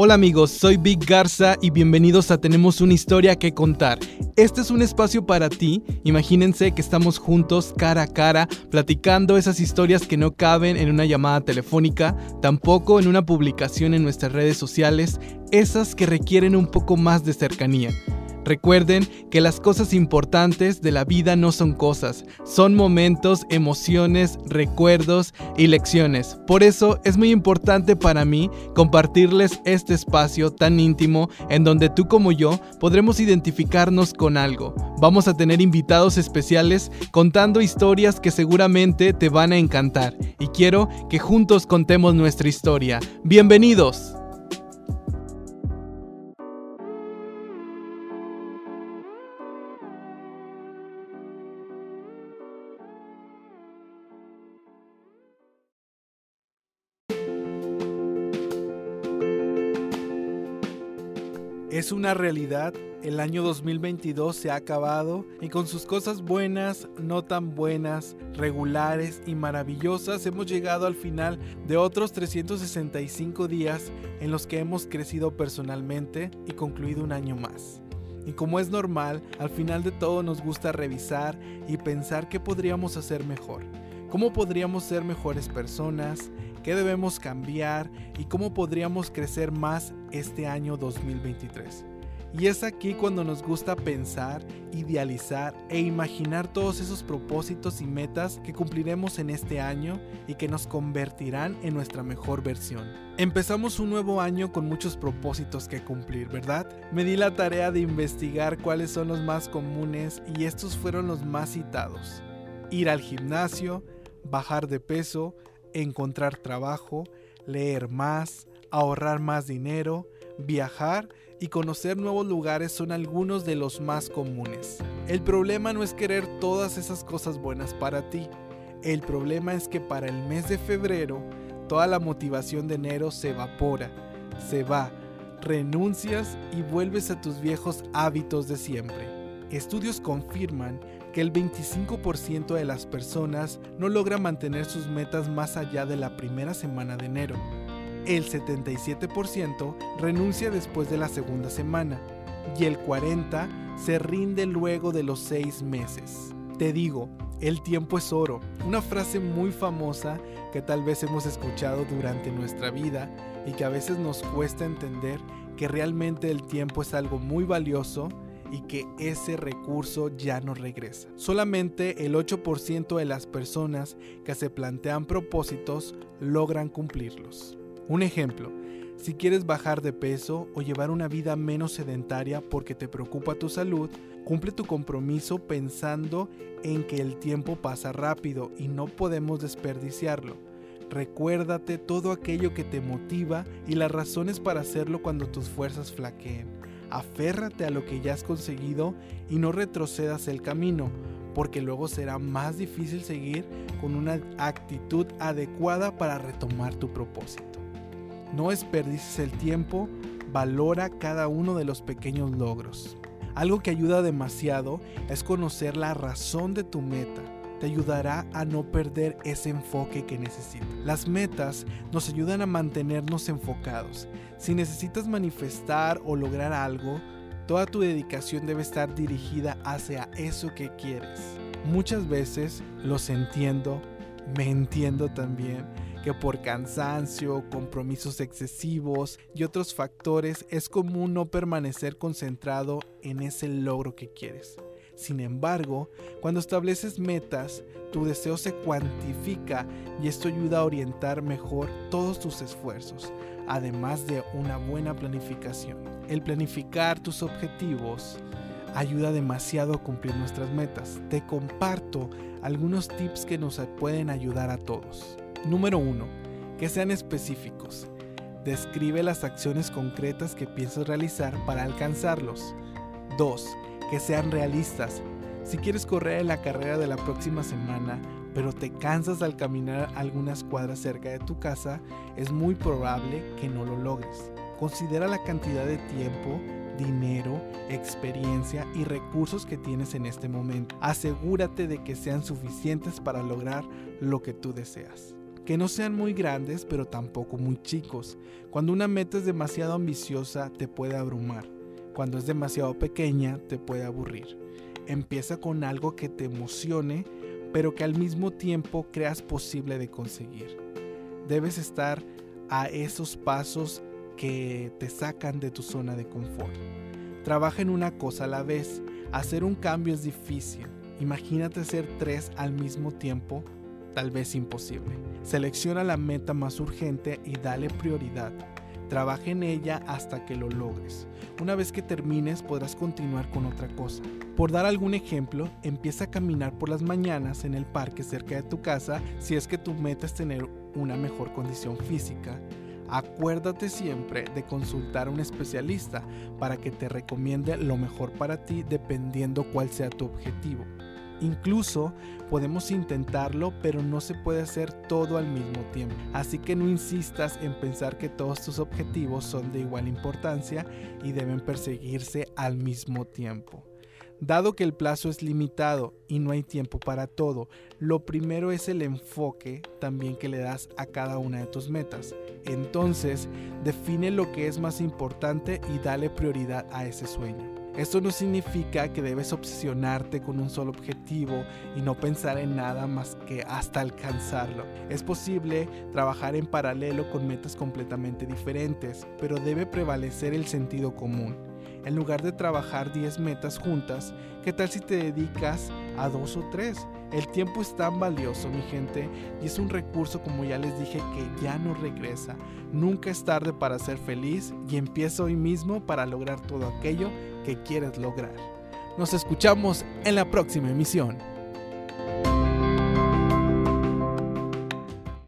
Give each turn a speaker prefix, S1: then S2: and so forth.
S1: Hola amigos, soy Big Garza y bienvenidos a Tenemos una historia que contar. Este es un espacio para ti. Imagínense que estamos juntos cara a cara platicando esas historias que no caben en una llamada telefónica, tampoco en una publicación en nuestras redes sociales, esas que requieren un poco más de cercanía. Recuerden que las cosas importantes de la vida no son cosas, son momentos, emociones, recuerdos y lecciones. Por eso es muy importante para mí compartirles este espacio tan íntimo en donde tú como yo podremos identificarnos con algo. Vamos a tener invitados especiales contando historias que seguramente te van a encantar y quiero que juntos contemos nuestra historia. Bienvenidos. Es una realidad, el año 2022 se ha acabado y con sus cosas buenas, no tan buenas, regulares y maravillosas hemos llegado al final de otros 365 días en los que hemos crecido personalmente y concluido un año más. Y como es normal, al final de todo nos gusta revisar y pensar qué podríamos hacer mejor, cómo podríamos ser mejores personas, qué debemos cambiar y cómo podríamos crecer más este año 2023. Y es aquí cuando nos gusta pensar, idealizar e imaginar todos esos propósitos y metas que cumpliremos en este año y que nos convertirán en nuestra mejor versión. Empezamos un nuevo año con muchos propósitos que cumplir, ¿verdad? Me di la tarea de investigar cuáles son los más comunes y estos fueron los más citados. Ir al gimnasio, bajar de peso, encontrar trabajo, leer más, ahorrar más dinero, viajar y conocer nuevos lugares son algunos de los más comunes. El problema no es querer todas esas cosas buenas para ti. El problema es que para el mes de febrero toda la motivación de enero se evapora, se va, renuncias y vuelves a tus viejos hábitos de siempre. Estudios confirman que el 25% de las personas no logra mantener sus metas más allá de la primera semana de enero. El 77% renuncia después de la segunda semana y el 40% se rinde luego de los seis meses. Te digo, el tiempo es oro, una frase muy famosa que tal vez hemos escuchado durante nuestra vida y que a veces nos cuesta entender que realmente el tiempo es algo muy valioso y que ese recurso ya no regresa. Solamente el 8% de las personas que se plantean propósitos logran cumplirlos. Un ejemplo, si quieres bajar de peso o llevar una vida menos sedentaria porque te preocupa tu salud, cumple tu compromiso pensando en que el tiempo pasa rápido y no podemos desperdiciarlo. Recuérdate todo aquello que te motiva y las razones para hacerlo cuando tus fuerzas flaqueen aférrate a lo que ya has conseguido y no retrocedas el camino, porque luego será más difícil seguir con una actitud adecuada para retomar tu propósito. No desperdices el tiempo, valora cada uno de los pequeños logros. Algo que ayuda demasiado es conocer la razón de tu meta te ayudará a no perder ese enfoque que necesitas. Las metas nos ayudan a mantenernos enfocados. Si necesitas manifestar o lograr algo, toda tu dedicación debe estar dirigida hacia eso que quieres. Muchas veces los entiendo, me entiendo también, que por cansancio, compromisos excesivos y otros factores es común no permanecer concentrado en ese logro que quieres. Sin embargo, cuando estableces metas, tu deseo se cuantifica y esto ayuda a orientar mejor todos tus esfuerzos, además de una buena planificación. El planificar tus objetivos ayuda demasiado a cumplir nuestras metas. Te comparto algunos tips que nos pueden ayudar a todos. Número 1. Que sean específicos. Describe las acciones concretas que piensas realizar para alcanzarlos. 2 que sean realistas. Si quieres correr en la carrera de la próxima semana, pero te cansas al caminar algunas cuadras cerca de tu casa, es muy probable que no lo logres. Considera la cantidad de tiempo, dinero, experiencia y recursos que tienes en este momento. Asegúrate de que sean suficientes para lograr lo que tú deseas. que no sean muy grandes pero tampoco muy chicos. Cuando una meta es demasiado ambiciosa te puede abrumar. Cuando es demasiado pequeña te puede aburrir. Empieza con algo que te emocione pero que al mismo tiempo creas posible de conseguir. Debes estar a esos pasos que te sacan de tu zona de confort. Trabaja en una cosa a la vez. Hacer un cambio es difícil. Imagínate hacer tres al mismo tiempo tal vez imposible. Selecciona la meta más urgente y dale prioridad. Trabaja en ella hasta que lo logres. Una vez que termines podrás continuar con otra cosa. Por dar algún ejemplo, empieza a caminar por las mañanas en el parque cerca de tu casa si es que tu meta es tener una mejor condición física. Acuérdate siempre de consultar a un especialista para que te recomiende lo mejor para ti dependiendo cuál sea tu objetivo. Incluso podemos intentarlo, pero no se puede hacer todo al mismo tiempo. Así que no insistas en pensar que todos tus objetivos son de igual importancia y deben perseguirse al mismo tiempo. Dado que el plazo es limitado y no hay tiempo para todo, lo primero es el enfoque también que le das a cada una de tus metas. Entonces, define lo que es más importante y dale prioridad a ese sueño. Esto no significa que debes obsesionarte con un solo objetivo y no pensar en nada más que hasta alcanzarlo. Es posible trabajar en paralelo con metas completamente diferentes, pero debe prevalecer el sentido común. En lugar de trabajar 10 metas juntas, ¿qué tal si te dedicas a dos o tres? El tiempo es tan valioso, mi gente, y es un recurso, como ya les dije, que ya no regresa. Nunca es tarde para ser feliz y empieza hoy mismo para lograr todo aquello que quieres lograr. Nos escuchamos en la próxima emisión.